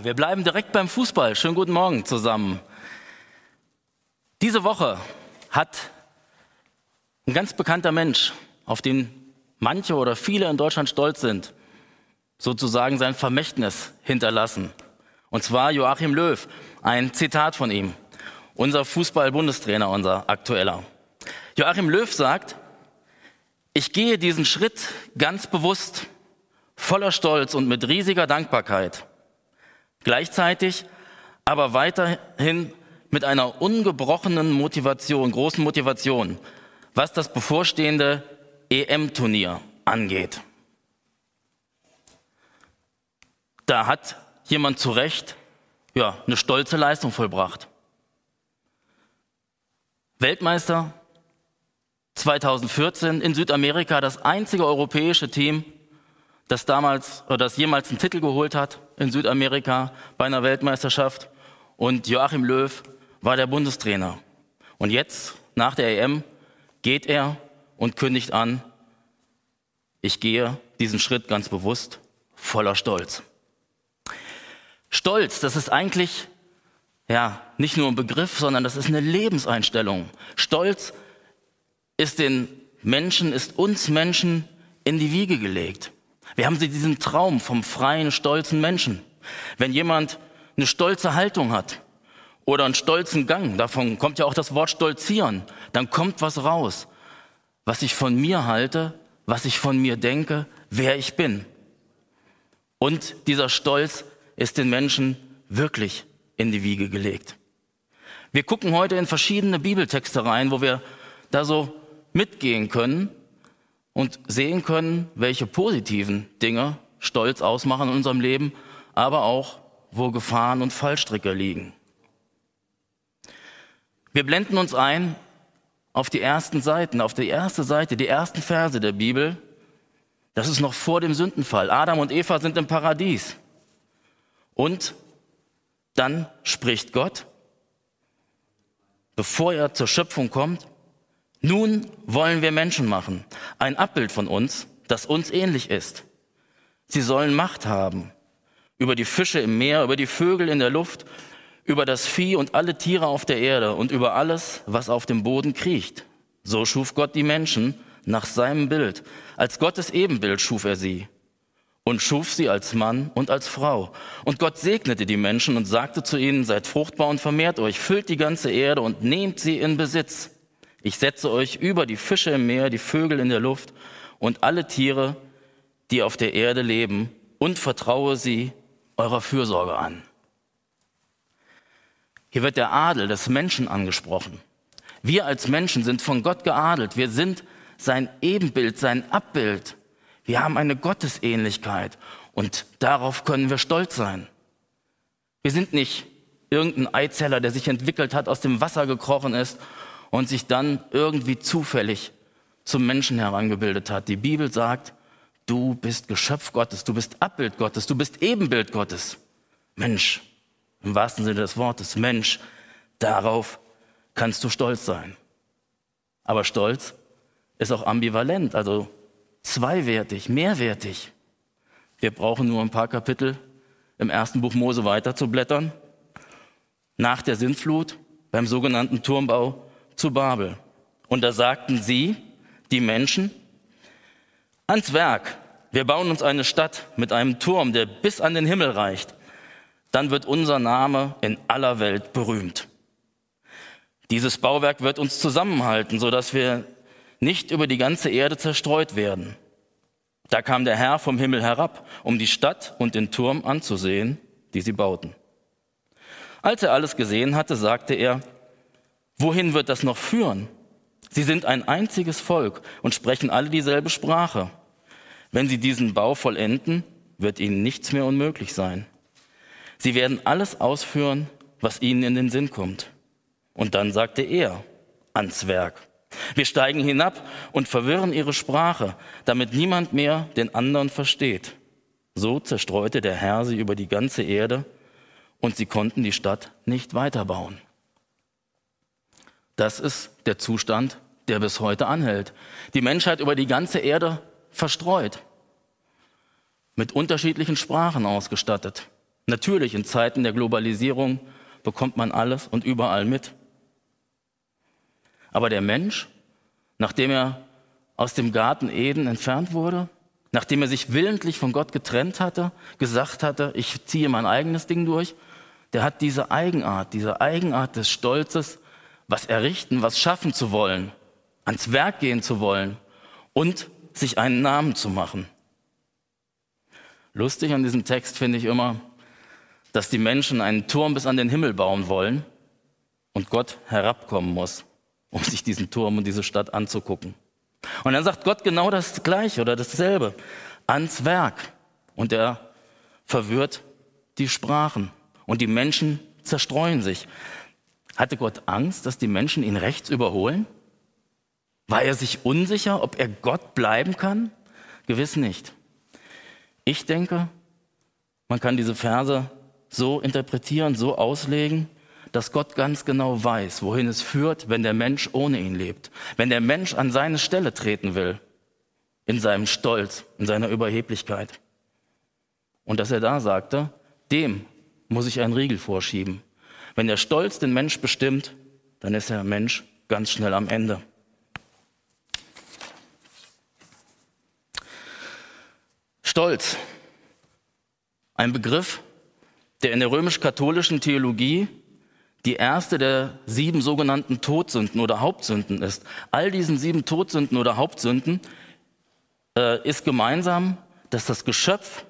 Wir bleiben direkt beim Fußball. Schönen guten Morgen zusammen. Diese Woche hat ein ganz bekannter Mensch, auf den manche oder viele in Deutschland stolz sind, sozusagen sein Vermächtnis hinterlassen. Und zwar Joachim Löw. Ein Zitat von ihm. Unser Fußball-Bundestrainer, unser aktueller. Joachim Löw sagt, ich gehe diesen Schritt ganz bewusst, voller Stolz und mit riesiger Dankbarkeit. Gleichzeitig aber weiterhin mit einer ungebrochenen Motivation, großen Motivation, was das bevorstehende EM-Turnier angeht. Da hat jemand zu Recht ja, eine stolze Leistung vollbracht. Weltmeister 2014 in Südamerika, das einzige europäische Team, das damals oder das jemals einen Titel geholt hat in Südamerika bei einer Weltmeisterschaft. Und Joachim Löw war der Bundestrainer. Und jetzt, nach der EM, geht er und kündigt an, ich gehe diesen Schritt ganz bewusst voller Stolz. Stolz, das ist eigentlich ja nicht nur ein Begriff, sondern das ist eine Lebenseinstellung. Stolz ist den Menschen, ist uns Menschen in die Wiege gelegt. Wir haben sie diesen Traum vom freien, stolzen Menschen. Wenn jemand eine stolze Haltung hat oder einen stolzen Gang, davon kommt ja auch das Wort stolzieren, dann kommt was raus, was ich von mir halte, was ich von mir denke, wer ich bin. Und dieser Stolz ist den Menschen wirklich in die Wiege gelegt. Wir gucken heute in verschiedene Bibeltexte rein, wo wir da so mitgehen können und sehen können, welche positiven Dinge Stolz ausmachen in unserem Leben, aber auch, wo Gefahren und Fallstricke liegen. Wir blenden uns ein auf die ersten Seiten, auf die erste Seite, die ersten Verse der Bibel. Das ist noch vor dem Sündenfall. Adam und Eva sind im Paradies. Und dann spricht Gott, bevor er zur Schöpfung kommt, nun wollen wir Menschen machen, ein Abbild von uns, das uns ähnlich ist. Sie sollen Macht haben über die Fische im Meer, über die Vögel in der Luft, über das Vieh und alle Tiere auf der Erde und über alles, was auf dem Boden kriecht. So schuf Gott die Menschen nach seinem Bild. Als Gottes Ebenbild schuf er sie und schuf sie als Mann und als Frau. Und Gott segnete die Menschen und sagte zu ihnen, seid fruchtbar und vermehrt euch, füllt die ganze Erde und nehmt sie in Besitz. Ich setze euch über die Fische im Meer, die Vögel in der Luft und alle Tiere, die auf der Erde leben, und vertraue sie eurer Fürsorge an. Hier wird der Adel des Menschen angesprochen. Wir als Menschen sind von Gott geadelt. Wir sind sein Ebenbild, sein Abbild. Wir haben eine Gottesähnlichkeit und darauf können wir stolz sein. Wir sind nicht irgendein Eizeller, der sich entwickelt hat, aus dem Wasser gekrochen ist und sich dann irgendwie zufällig zum Menschen herangebildet hat. Die Bibel sagt, du bist Geschöpf Gottes, du bist Abbild Gottes, du bist Ebenbild Gottes. Mensch, im wahrsten Sinne des Wortes, Mensch, darauf kannst du stolz sein. Aber Stolz ist auch ambivalent, also zweiwertig, mehrwertig. Wir brauchen nur ein paar Kapitel im ersten Buch Mose weiterzublättern. Nach der Sintflut, beim sogenannten Turmbau, zu Babel. Und da sagten sie, die Menschen, ans Werk, wir bauen uns eine Stadt mit einem Turm, der bis an den Himmel reicht. Dann wird unser Name in aller Welt berühmt. Dieses Bauwerk wird uns zusammenhalten, sodass wir nicht über die ganze Erde zerstreut werden. Da kam der Herr vom Himmel herab, um die Stadt und den Turm anzusehen, die sie bauten. Als er alles gesehen hatte, sagte er, Wohin wird das noch führen? Sie sind ein einziges Volk und sprechen alle dieselbe Sprache. Wenn sie diesen Bau vollenden, wird ihnen nichts mehr unmöglich sein. Sie werden alles ausführen, was ihnen in den Sinn kommt. Und dann sagte er ans Werk. Wir steigen hinab und verwirren ihre Sprache, damit niemand mehr den anderen versteht. So zerstreute der Herr sie über die ganze Erde und sie konnten die Stadt nicht weiterbauen. Das ist der Zustand, der bis heute anhält. Die Menschheit über die ganze Erde verstreut, mit unterschiedlichen Sprachen ausgestattet. Natürlich in Zeiten der Globalisierung bekommt man alles und überall mit. Aber der Mensch, nachdem er aus dem Garten Eden entfernt wurde, nachdem er sich willentlich von Gott getrennt hatte, gesagt hatte, ich ziehe mein eigenes Ding durch, der hat diese Eigenart, diese Eigenart des Stolzes, was errichten, was schaffen zu wollen, ans Werk gehen zu wollen und sich einen Namen zu machen. Lustig an diesem Text finde ich immer, dass die Menschen einen Turm bis an den Himmel bauen wollen und Gott herabkommen muss, um sich diesen Turm und diese Stadt anzugucken. Und dann sagt Gott genau das Gleiche oder dasselbe, ans Werk. Und er verwirrt die Sprachen und die Menschen zerstreuen sich. Hatte Gott Angst, dass die Menschen ihn rechts überholen? War er sich unsicher, ob er Gott bleiben kann? Gewiss nicht. Ich denke, man kann diese Verse so interpretieren, so auslegen, dass Gott ganz genau weiß, wohin es führt, wenn der Mensch ohne ihn lebt. Wenn der Mensch an seine Stelle treten will, in seinem Stolz, in seiner Überheblichkeit. Und dass er da sagte, dem muss ich einen Riegel vorschieben. Wenn der Stolz den Mensch bestimmt, dann ist der Mensch ganz schnell am Ende. Stolz. Ein Begriff, der in der römisch-katholischen Theologie die erste der sieben sogenannten Todsünden oder Hauptsünden ist. All diesen sieben Todsünden oder Hauptsünden äh, ist gemeinsam, dass das Geschöpf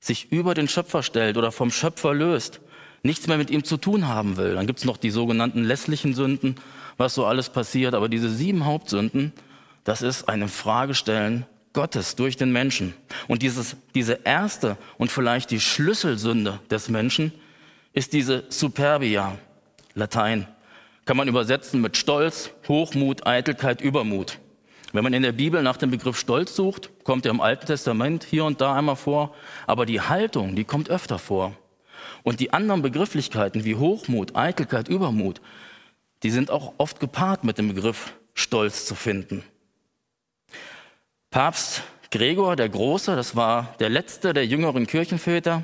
sich über den Schöpfer stellt oder vom Schöpfer löst, nichts mehr mit ihm zu tun haben will. Dann gibt es noch die sogenannten lässlichen Sünden, was so alles passiert. Aber diese sieben Hauptsünden, das ist eine Fragestellen Gottes durch den Menschen. Und dieses, diese erste und vielleicht die Schlüsselsünde des Menschen ist diese Superbia, Latein. Kann man übersetzen mit Stolz, Hochmut, Eitelkeit, Übermut. Wenn man in der Bibel nach dem Begriff Stolz sucht, kommt er im Alten Testament hier und da einmal vor, aber die Haltung, die kommt öfter vor. Und die anderen Begrifflichkeiten wie Hochmut, Eitelkeit, Übermut, die sind auch oft gepaart mit dem Begriff Stolz zu finden. Papst Gregor der Große, das war der letzte der jüngeren Kirchenväter,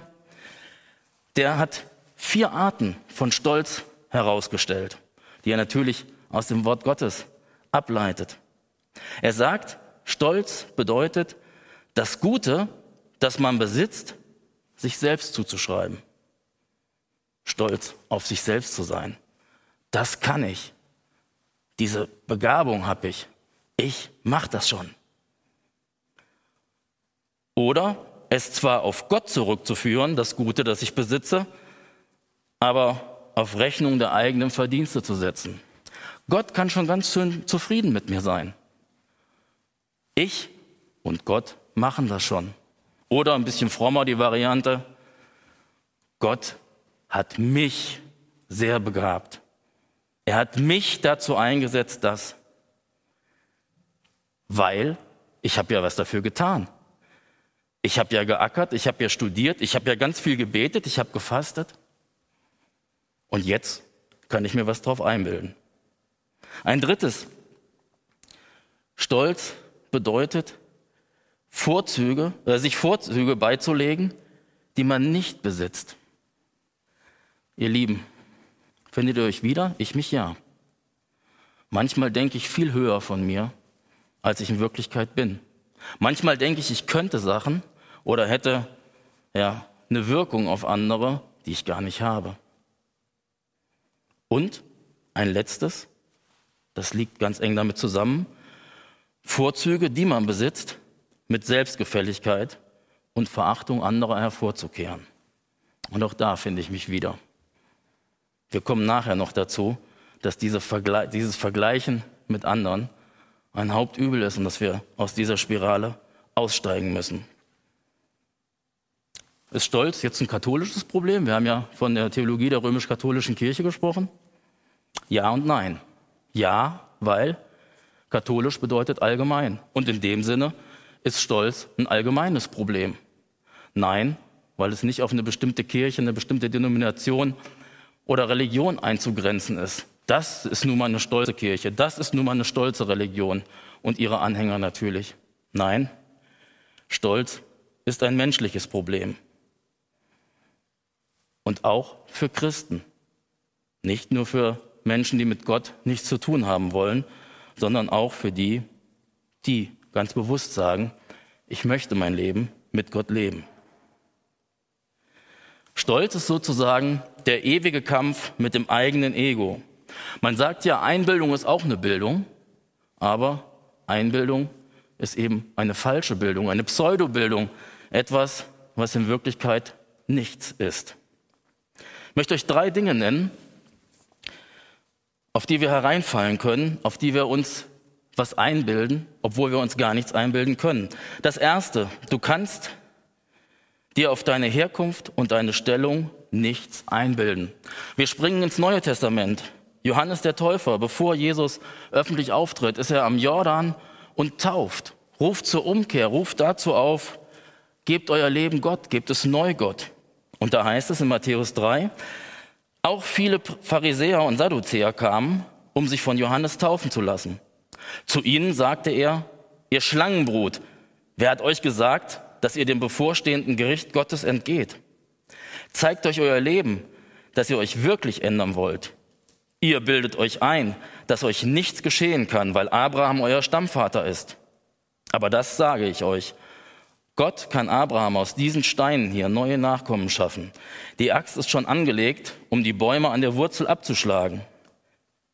der hat vier Arten von Stolz herausgestellt, die er natürlich aus dem Wort Gottes ableitet. Er sagt, Stolz bedeutet, das Gute, das man besitzt, sich selbst zuzuschreiben. Stolz auf sich selbst zu sein. Das kann ich. Diese Begabung habe ich. Ich mache das schon. Oder es zwar auf Gott zurückzuführen, das Gute, das ich besitze, aber auf Rechnung der eigenen Verdienste zu setzen. Gott kann schon ganz schön zufrieden mit mir sein. Ich und Gott machen das schon. Oder ein bisschen frommer die Variante, Gott hat mich sehr begabt. Er hat mich dazu eingesetzt, dass, weil ich habe ja was dafür getan. Ich habe ja geackert, ich habe ja studiert, ich habe ja ganz viel gebetet, ich habe gefastet. Und jetzt kann ich mir was drauf einbilden. Ein drittes. Stolz bedeutet, Vorzüge, äh, sich Vorzüge beizulegen, die man nicht besitzt. Ihr Lieben, findet ihr euch wieder? Ich mich ja. Manchmal denke ich viel höher von mir, als ich in Wirklichkeit bin. Manchmal denke ich, ich könnte Sachen, oder hätte ja, eine Wirkung auf andere, die ich gar nicht habe. Und ein letztes, das liegt ganz eng damit zusammen, Vorzüge, die man besitzt, mit Selbstgefälligkeit und Verachtung anderer hervorzukehren. Und auch da finde ich mich wieder. Wir kommen nachher noch dazu, dass diese Vergle dieses Vergleichen mit anderen ein Hauptübel ist und dass wir aus dieser Spirale aussteigen müssen. Ist Stolz jetzt ein katholisches Problem? Wir haben ja von der Theologie der römisch-katholischen Kirche gesprochen. Ja und nein. Ja, weil katholisch bedeutet allgemein. Und in dem Sinne ist Stolz ein allgemeines Problem. Nein, weil es nicht auf eine bestimmte Kirche, eine bestimmte Denomination oder Religion einzugrenzen ist. Das ist nun mal eine stolze Kirche, das ist nun mal eine stolze Religion und ihre Anhänger natürlich. Nein, Stolz ist ein menschliches Problem. Und auch für Christen. Nicht nur für Menschen, die mit Gott nichts zu tun haben wollen, sondern auch für die, die ganz bewusst sagen, ich möchte mein Leben mit Gott leben. Stolz ist sozusagen der ewige Kampf mit dem eigenen Ego. Man sagt ja, Einbildung ist auch eine Bildung, aber Einbildung ist eben eine falsche Bildung, eine Pseudobildung, etwas, was in Wirklichkeit nichts ist. Ich möchte euch drei Dinge nennen, auf die wir hereinfallen können, auf die wir uns was einbilden, obwohl wir uns gar nichts einbilden können. Das Erste, du kannst dir auf deine Herkunft und deine Stellung nichts einbilden. Wir springen ins Neue Testament. Johannes der Täufer, bevor Jesus öffentlich auftritt, ist er am Jordan und tauft, ruft zur Umkehr, ruft dazu auf, gebt euer Leben Gott, gebt es neu Gott. Und da heißt es in Matthäus 3, auch viele Pharisäer und Sadduzäer kamen, um sich von Johannes taufen zu lassen. Zu ihnen sagte er, ihr Schlangenbrut, wer hat euch gesagt, dass ihr dem bevorstehenden Gericht Gottes entgeht? Zeigt euch euer Leben, dass ihr euch wirklich ändern wollt. Ihr bildet euch ein, dass euch nichts geschehen kann, weil Abraham euer Stammvater ist. Aber das sage ich euch. Gott kann Abraham aus diesen Steinen hier neue Nachkommen schaffen. Die Axt ist schon angelegt, um die Bäume an der Wurzel abzuschlagen.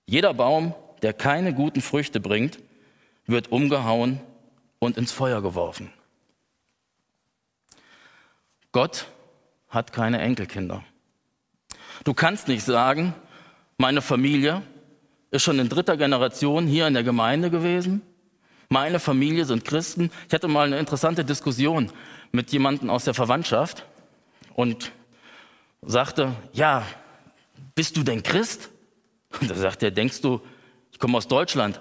Jeder Baum, der keine guten Früchte bringt, wird umgehauen und ins Feuer geworfen. Gott hat keine Enkelkinder. Du kannst nicht sagen, meine Familie ist schon in dritter Generation hier in der Gemeinde gewesen. Meine Familie sind Christen. Ich hatte mal eine interessante Diskussion mit jemandem aus der Verwandtschaft und sagte, ja, bist du denn Christ? Und da sagt er, denkst du, ich komme aus Deutschland.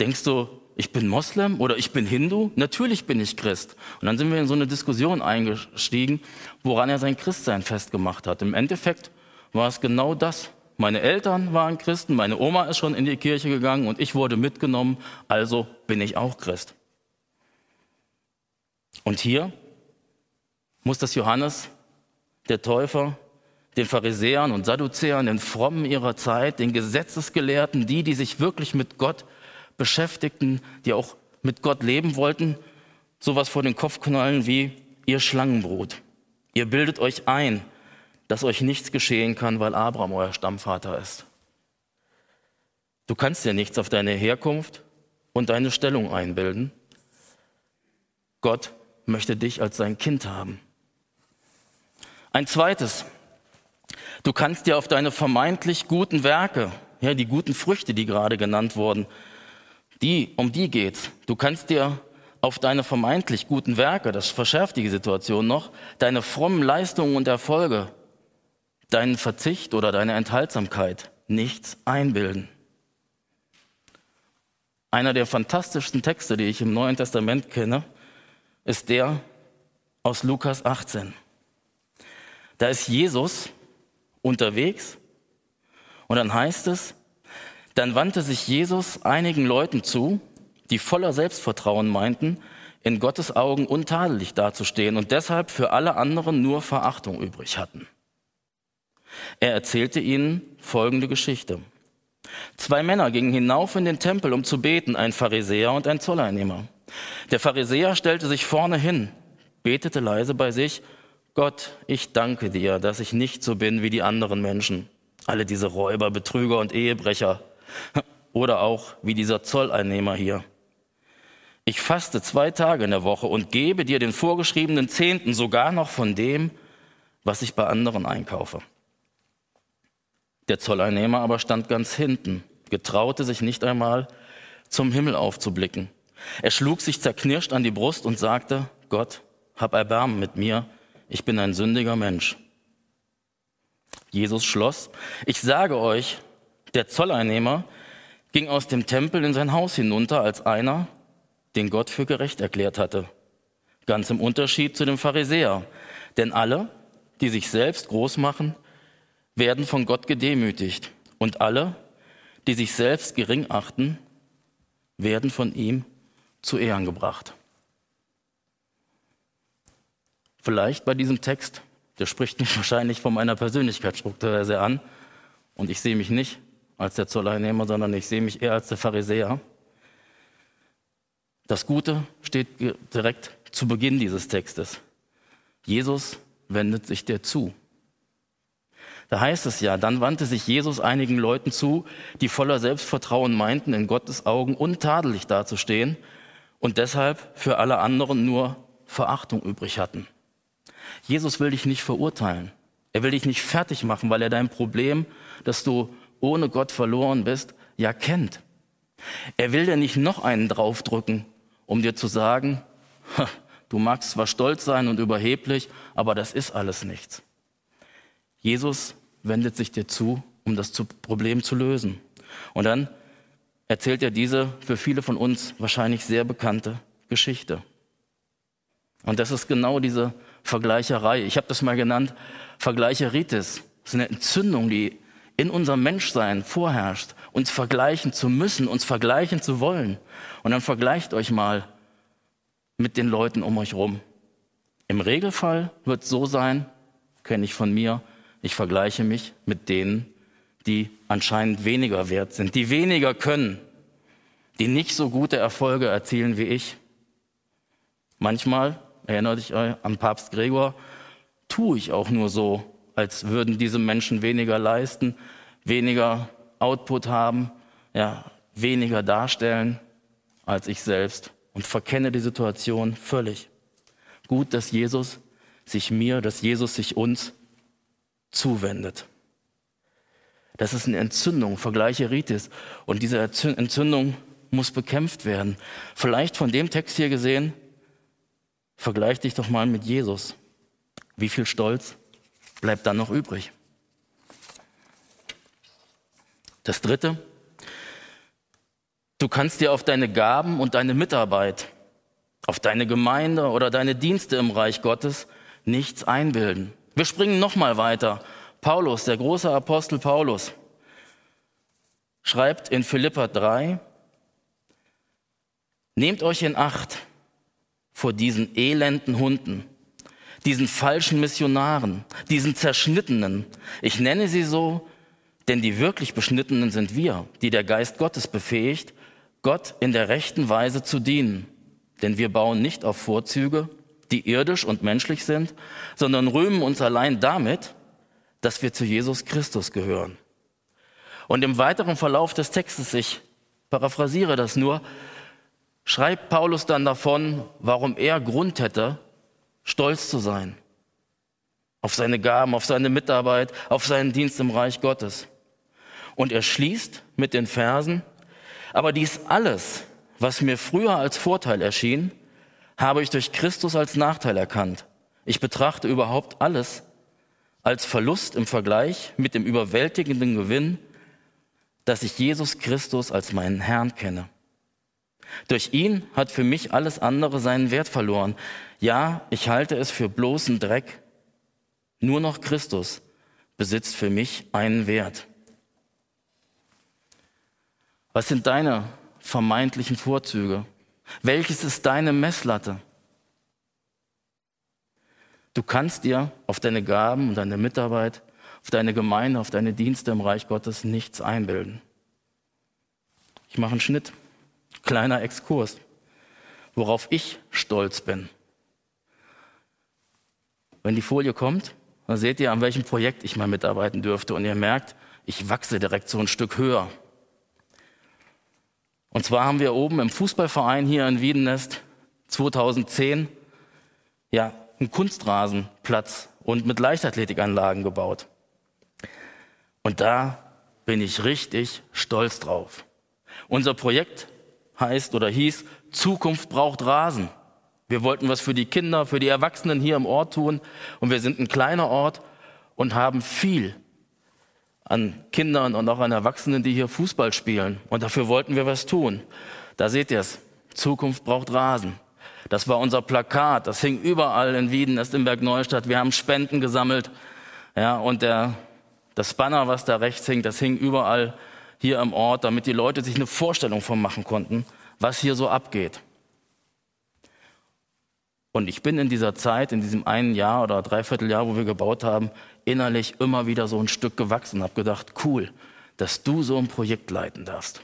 Denkst du, ich bin Moslem oder ich bin Hindu? Natürlich bin ich Christ. Und dann sind wir in so eine Diskussion eingestiegen, woran er sein Christsein festgemacht hat. Im Endeffekt war es genau das. Meine Eltern waren Christen, meine Oma ist schon in die Kirche gegangen und ich wurde mitgenommen, also bin ich auch Christ. Und hier muss das Johannes, der Täufer, den Pharisäern und Sadduzäern, den Frommen ihrer Zeit, den Gesetzesgelehrten, die, die sich wirklich mit Gott beschäftigten, die auch mit Gott leben wollten, sowas vor den Kopf knallen wie ihr Schlangenbrot. Ihr bildet euch ein, dass euch nichts geschehen kann, weil Abraham euer Stammvater ist. Du kannst dir nichts auf deine Herkunft und deine Stellung einbilden. Gott möchte dich als sein Kind haben. Ein zweites, Du kannst dir auf deine vermeintlich guten Werke, ja, die guten Früchte, die gerade genannt wurden, die, um die geht's. Du kannst dir auf deine vermeintlich guten Werke, das verschärft die Situation noch, deine frommen Leistungen und Erfolge, deinen Verzicht oder deine Enthaltsamkeit nichts einbilden. Einer der fantastischsten Texte, die ich im Neuen Testament kenne, ist der aus Lukas 18. Da ist Jesus unterwegs. Und dann heißt es, dann wandte sich Jesus einigen Leuten zu, die voller Selbstvertrauen meinten, in Gottes Augen untadelig dazustehen und deshalb für alle anderen nur Verachtung übrig hatten. Er erzählte ihnen folgende Geschichte. Zwei Männer gingen hinauf in den Tempel, um zu beten, ein Pharisäer und ein Zolleinnehmer. Der Pharisäer stellte sich vorne hin, betete leise bei sich Gott, ich danke dir, dass ich nicht so bin wie die anderen Menschen. Alle diese Räuber, Betrüger und Ehebrecher. Oder auch wie dieser Zolleinnehmer hier. Ich faste zwei Tage in der Woche und gebe dir den vorgeschriebenen Zehnten sogar noch von dem, was ich bei anderen einkaufe. Der Zolleinnehmer aber stand ganz hinten, getraute sich nicht einmal, zum Himmel aufzublicken. Er schlug sich zerknirscht an die Brust und sagte, Gott, hab Erbarmen mit mir, ich bin ein sündiger Mensch. Jesus schloss, ich sage euch, der Zolleinnehmer ging aus dem Tempel in sein Haus hinunter als einer, den Gott für gerecht erklärt hatte. Ganz im Unterschied zu dem Pharisäer. Denn alle, die sich selbst groß machen, werden von Gott gedemütigt. Und alle, die sich selbst gering achten, werden von ihm zu Ehren gebracht. Vielleicht bei diesem Text, der spricht mich wahrscheinlich von meiner Persönlichkeitsstruktur sehr an. Und ich sehe mich nicht als der Zolleinnehmer, sondern ich sehe mich eher als der Pharisäer. Das Gute steht direkt zu Beginn dieses Textes. Jesus wendet sich dir zu. Da heißt es ja, dann wandte sich Jesus einigen Leuten zu, die voller Selbstvertrauen meinten, in Gottes Augen untadelig dazustehen und deshalb für alle anderen nur Verachtung übrig hatten. Jesus will dich nicht verurteilen. Er will dich nicht fertig machen, weil er dein Problem, dass du ohne Gott verloren bist, ja kennt. Er will dir nicht noch einen draufdrücken, um dir zu sagen, du magst zwar stolz sein und überheblich, aber das ist alles nichts. Jesus wendet sich dir zu, um das Problem zu lösen. Und dann erzählt er diese für viele von uns wahrscheinlich sehr bekannte Geschichte. Und das ist genau diese Vergleicherei. Ich habe das mal genannt, Vergleicheritis. Das ist eine Entzündung, die in unserem Menschsein vorherrscht, uns vergleichen zu müssen, uns vergleichen zu wollen. Und dann vergleicht euch mal mit den Leuten um euch rum. Im Regelfall wird es so sein, kenne ich von mir, ich vergleiche mich mit denen, die anscheinend weniger wert sind, die weniger können, die nicht so gute Erfolge erzielen wie ich. Manchmal erinnert euch an Papst Gregor, tue ich auch nur so, als würden diese Menschen weniger leisten, weniger Output haben, ja, weniger darstellen als ich selbst und verkenne die Situation völlig. Gut, dass Jesus sich mir, dass Jesus sich uns zuwendet. Das ist eine Entzündung, vergleiche Ritis. Und diese Entzündung muss bekämpft werden. Vielleicht von dem Text hier gesehen, Vergleich dich doch mal mit Jesus. Wie viel Stolz bleibt dann noch übrig? Das Dritte, du kannst dir auf deine Gaben und deine Mitarbeit, auf deine Gemeinde oder deine Dienste im Reich Gottes nichts einbilden. Wir springen noch mal weiter. Paulus, der große Apostel Paulus, schreibt in Philippa 3, Nehmt euch in Acht, vor diesen elenden Hunden, diesen falschen Missionaren, diesen Zerschnittenen. Ich nenne sie so, denn die wirklich Beschnittenen sind wir, die der Geist Gottes befähigt, Gott in der rechten Weise zu dienen. Denn wir bauen nicht auf Vorzüge, die irdisch und menschlich sind, sondern rühmen uns allein damit, dass wir zu Jesus Christus gehören. Und im weiteren Verlauf des Textes, ich paraphrasiere das nur, schreibt Paulus dann davon, warum er Grund hätte, stolz zu sein. Auf seine Gaben, auf seine Mitarbeit, auf seinen Dienst im Reich Gottes. Und er schließt mit den Versen, aber dies alles, was mir früher als Vorteil erschien, habe ich durch Christus als Nachteil erkannt. Ich betrachte überhaupt alles als Verlust im Vergleich mit dem überwältigenden Gewinn, dass ich Jesus Christus als meinen Herrn kenne. Durch ihn hat für mich alles andere seinen Wert verloren. Ja, ich halte es für bloßen Dreck. Nur noch Christus besitzt für mich einen Wert. Was sind deine vermeintlichen Vorzüge? Welches ist deine Messlatte? Du kannst dir auf deine Gaben und deine Mitarbeit, auf deine Gemeinde, auf deine Dienste im Reich Gottes nichts einbilden. Ich mache einen Schnitt. Kleiner Exkurs, worauf ich stolz bin. Wenn die Folie kommt, dann seht ihr, an welchem Projekt ich mal mitarbeiten dürfte. Und ihr merkt, ich wachse direkt so ein Stück höher. Und zwar haben wir oben im Fußballverein hier in Wiedenest 2010 ja, einen Kunstrasenplatz und mit Leichtathletikanlagen gebaut. Und da bin ich richtig stolz drauf. Unser Projekt heißt oder hieß, Zukunft braucht Rasen. Wir wollten was für die Kinder, für die Erwachsenen hier im Ort tun. Und wir sind ein kleiner Ort und haben viel an Kindern und auch an Erwachsenen, die hier Fußball spielen. Und dafür wollten wir was tun. Da seht ihr es. Zukunft braucht Rasen. Das war unser Plakat. Das hing überall in Wieden, ist in Bergneustadt. Wir haben Spenden gesammelt. Ja, und der, das Banner, was da rechts hing, das hing überall hier im Ort, damit die Leute sich eine Vorstellung von machen konnten, was hier so abgeht. Und ich bin in dieser Zeit, in diesem einen Jahr oder dreiviertel Jahr, wo wir gebaut haben, innerlich immer wieder so ein Stück gewachsen. Habe gedacht, cool, dass du so ein Projekt leiten darfst.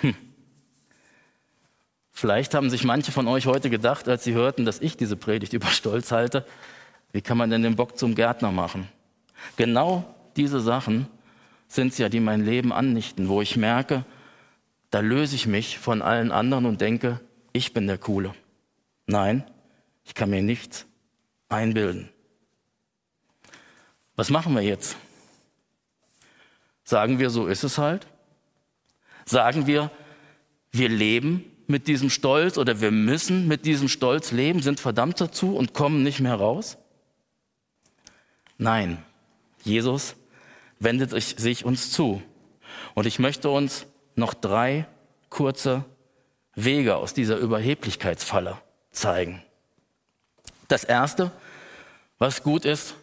Hm. Vielleicht haben sich manche von euch heute gedacht, als sie hörten, dass ich diese Predigt über Stolz halte, wie kann man denn den Bock zum Gärtner machen? Genau diese Sachen sind es ja, die mein Leben annichten, wo ich merke, da löse ich mich von allen anderen und denke, ich bin der Coole. Nein, ich kann mir nichts einbilden. Was machen wir jetzt? Sagen wir, so ist es halt? Sagen wir, wir leben mit diesem Stolz oder wir müssen mit diesem Stolz leben, sind verdammt dazu und kommen nicht mehr raus? Nein, Jesus wendet sich uns zu. Und ich möchte uns noch drei kurze Wege aus dieser Überheblichkeitsfalle zeigen. Das Erste, was gut ist,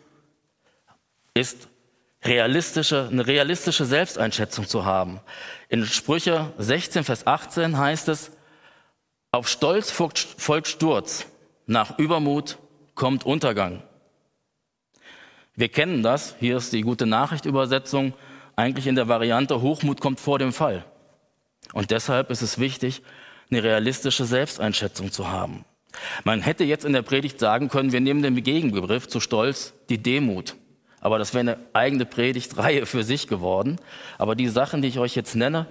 ist realistische, eine realistische Selbsteinschätzung zu haben. In Sprüche 16, Vers 18 heißt es, auf Stolz folgt Sturz, nach Übermut kommt Untergang. Wir kennen das, hier ist die gute Nachricht-Übersetzung, eigentlich in der Variante Hochmut kommt vor dem Fall. Und deshalb ist es wichtig, eine realistische Selbsteinschätzung zu haben. Man hätte jetzt in der Predigt sagen können, wir nehmen den Gegenbegriff zu Stolz die Demut. Aber das wäre eine eigene Predigtreihe für sich geworden. Aber die Sachen, die ich euch jetzt nenne,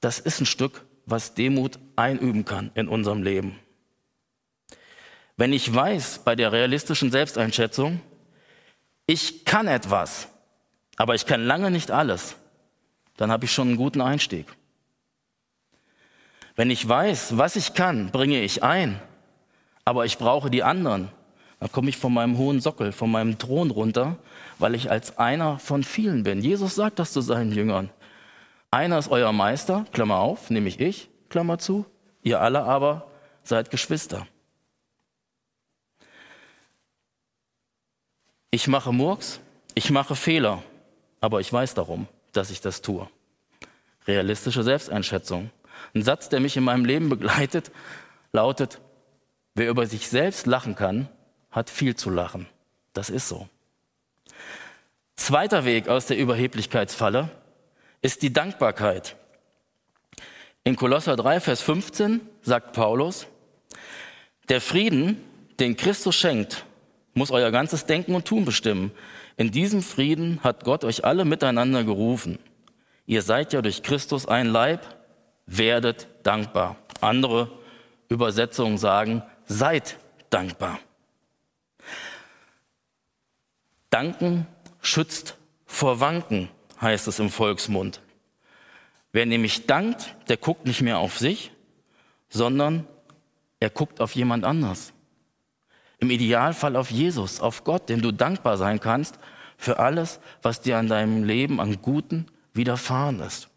das ist ein Stück, was Demut einüben kann in unserem Leben. Wenn ich weiß bei der realistischen Selbsteinschätzung, ich kann etwas, aber ich kann lange nicht alles, dann habe ich schon einen guten Einstieg. Wenn ich weiß, was ich kann, bringe ich ein, aber ich brauche die anderen. Dann komme ich von meinem hohen Sockel, von meinem Thron runter, weil ich als einer von vielen bin. Jesus sagt das zu seinen Jüngern. Einer ist euer Meister, Klammer auf, nämlich ich, Klammer zu. Ihr alle aber seid Geschwister. Ich mache Murks, ich mache Fehler, aber ich weiß darum, dass ich das tue. Realistische Selbsteinschätzung. Ein Satz, der mich in meinem Leben begleitet, lautet, Wer über sich selbst lachen kann, hat viel zu lachen. Das ist so. Zweiter Weg aus der Überheblichkeitsfalle ist die Dankbarkeit. In Kolosser 3, Vers 15 sagt Paulus, der Frieden, den Christus schenkt, muss euer ganzes Denken und Tun bestimmen. In diesem Frieden hat Gott euch alle miteinander gerufen. Ihr seid ja durch Christus ein Leib, werdet dankbar. Andere Übersetzungen sagen, Seid dankbar. Danken schützt vor Wanken, heißt es im Volksmund. Wer nämlich dankt, der guckt nicht mehr auf sich, sondern er guckt auf jemand anders. Im Idealfall auf Jesus, auf Gott, dem du dankbar sein kannst für alles, was dir an deinem Leben an Guten widerfahren ist.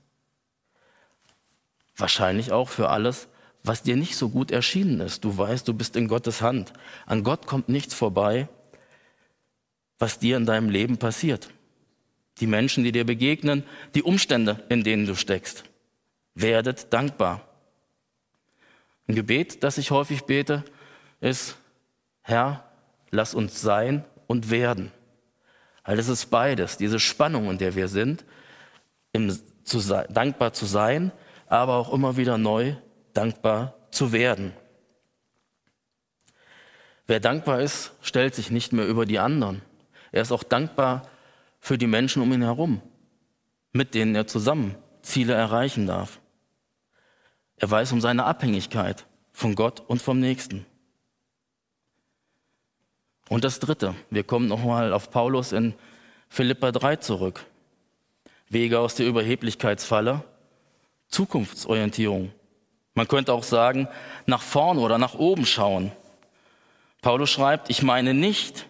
Wahrscheinlich auch für alles, was dir nicht so gut erschienen ist. Du weißt, du bist in Gottes Hand. An Gott kommt nichts vorbei, was dir in deinem Leben passiert. Die Menschen, die dir begegnen, die Umstände, in denen du steckst. Werdet dankbar. Ein Gebet, das ich häufig bete, ist, Herr, lass uns sein und werden. Weil es ist beides, diese Spannung, in der wir sind, im, zu, dankbar zu sein, aber auch immer wieder neu dankbar zu werden. Wer dankbar ist, stellt sich nicht mehr über die anderen. Er ist auch dankbar für die Menschen um ihn herum, mit denen er zusammen Ziele erreichen darf. Er weiß um seine Abhängigkeit von Gott und vom Nächsten. Und das Dritte, wir kommen nochmal auf Paulus in Philippa 3 zurück. Wege aus der Überheblichkeitsfalle, Zukunftsorientierung. Man könnte auch sagen, nach vorne oder nach oben schauen. Paulus schreibt, ich meine nicht,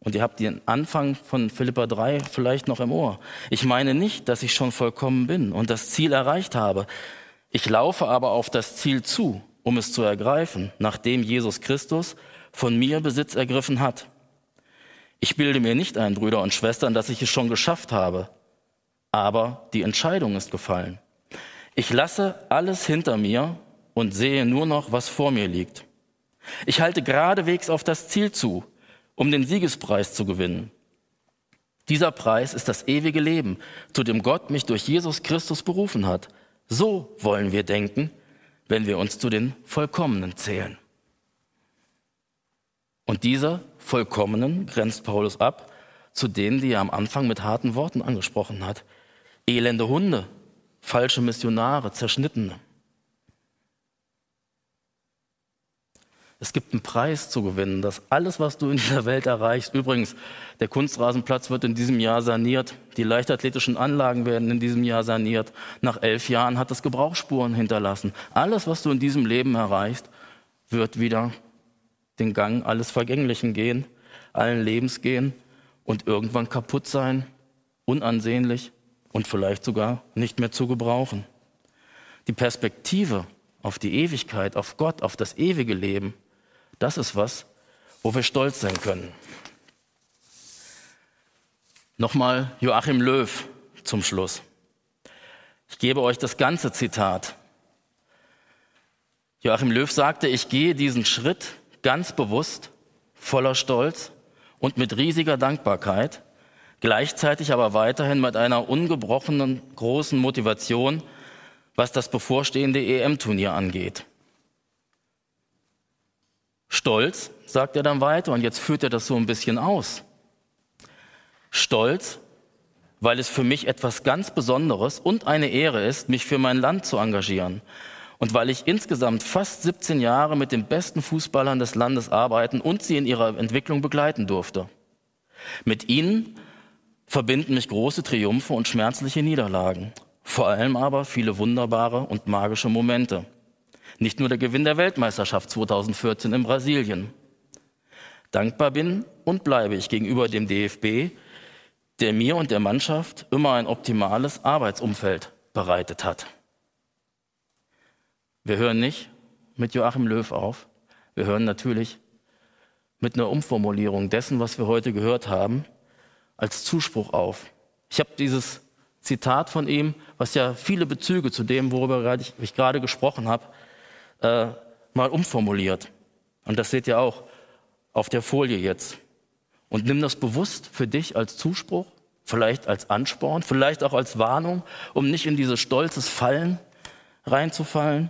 und ihr habt den Anfang von Philippa 3 vielleicht noch im Ohr, ich meine nicht, dass ich schon vollkommen bin und das Ziel erreicht habe. Ich laufe aber auf das Ziel zu, um es zu ergreifen, nachdem Jesus Christus von mir Besitz ergriffen hat. Ich bilde mir nicht ein, Brüder und Schwestern, dass ich es schon geschafft habe, aber die Entscheidung ist gefallen. Ich lasse alles hinter mir und sehe nur noch, was vor mir liegt. Ich halte geradewegs auf das Ziel zu, um den Siegespreis zu gewinnen. Dieser Preis ist das ewige Leben, zu dem Gott mich durch Jesus Christus berufen hat. So wollen wir denken, wenn wir uns zu den Vollkommenen zählen. Und dieser Vollkommenen grenzt Paulus ab zu denen, die er am Anfang mit harten Worten angesprochen hat. Elende Hunde, falsche Missionare, Zerschnittene. Es gibt einen Preis zu gewinnen, dass alles, was du in dieser Welt erreichst, übrigens, der Kunstrasenplatz wird in diesem Jahr saniert, die leichtathletischen Anlagen werden in diesem Jahr saniert. Nach elf Jahren hat es Gebrauchsspuren hinterlassen. Alles, was du in diesem Leben erreichst, wird wieder den Gang alles Vergänglichen gehen, allen Lebens gehen und irgendwann kaputt sein, unansehnlich und vielleicht sogar nicht mehr zu gebrauchen. Die Perspektive auf die Ewigkeit, auf Gott, auf das ewige Leben, das ist was, wo wir stolz sein können. Nochmal Joachim Löw zum Schluss. Ich gebe euch das ganze Zitat. Joachim Löw sagte, ich gehe diesen Schritt ganz bewusst, voller Stolz und mit riesiger Dankbarkeit, gleichzeitig aber weiterhin mit einer ungebrochenen großen Motivation, was das bevorstehende EM-Turnier angeht. Stolz, sagt er dann weiter, und jetzt führt er das so ein bisschen aus. Stolz, weil es für mich etwas ganz Besonderes und eine Ehre ist, mich für mein Land zu engagieren. Und weil ich insgesamt fast 17 Jahre mit den besten Fußballern des Landes arbeiten und sie in ihrer Entwicklung begleiten durfte. Mit ihnen verbinden mich große Triumphe und schmerzliche Niederlagen. Vor allem aber viele wunderbare und magische Momente. Nicht nur der Gewinn der Weltmeisterschaft 2014 in Brasilien. Dankbar bin und bleibe ich gegenüber dem DFB, der mir und der Mannschaft immer ein optimales Arbeitsumfeld bereitet hat. Wir hören nicht mit Joachim Löw auf. Wir hören natürlich mit einer Umformulierung dessen, was wir heute gehört haben, als Zuspruch auf. Ich habe dieses Zitat von ihm, was ja viele Bezüge zu dem, worüber ich gerade gesprochen habe, äh, mal umformuliert. Und das seht ihr auch auf der Folie jetzt. Und nimm das bewusst für dich als Zuspruch, vielleicht als Ansporn, vielleicht auch als Warnung, um nicht in dieses stolzes Fallen reinzufallen,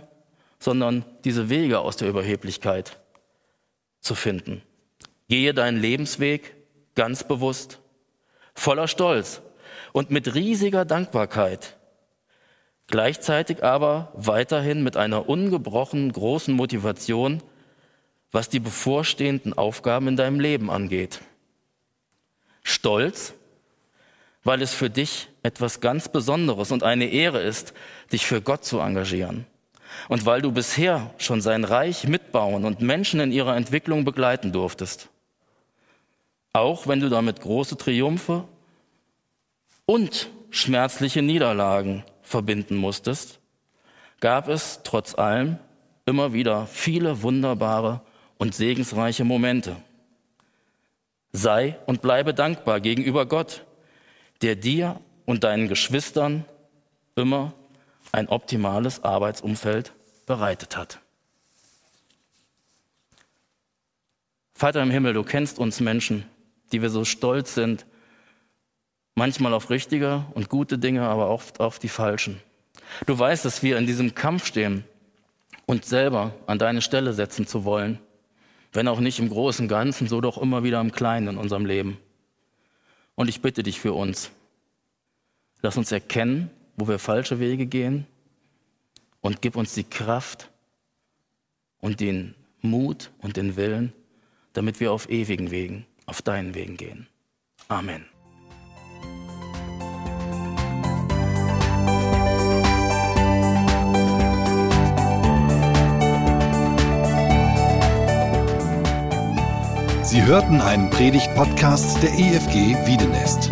sondern diese Wege aus der Überheblichkeit zu finden. Gehe deinen Lebensweg ganz bewusst, voller Stolz und mit riesiger Dankbarkeit gleichzeitig aber weiterhin mit einer ungebrochenen großen Motivation, was die bevorstehenden Aufgaben in deinem Leben angeht. Stolz, weil es für dich etwas ganz Besonderes und eine Ehre ist, dich für Gott zu engagieren. Und weil du bisher schon sein Reich mitbauen und Menschen in ihrer Entwicklung begleiten durftest. Auch wenn du damit große Triumphe und schmerzliche Niederlagen verbinden musstest, gab es trotz allem immer wieder viele wunderbare und segensreiche Momente. Sei und bleibe dankbar gegenüber Gott, der dir und deinen Geschwistern immer ein optimales Arbeitsumfeld bereitet hat. Vater im Himmel, du kennst uns Menschen, die wir so stolz sind, Manchmal auf richtige und gute Dinge, aber oft auf die falschen. Du weißt, dass wir in diesem Kampf stehen, uns selber an deine Stelle setzen zu wollen. Wenn auch nicht im großen Ganzen, so doch immer wieder im Kleinen in unserem Leben. Und ich bitte dich für uns. Lass uns erkennen, wo wir falsche Wege gehen und gib uns die Kraft und den Mut und den Willen, damit wir auf ewigen Wegen, auf deinen Wegen gehen. Amen. Sie hörten einen Predigt-Podcast der EFG Wiedenest.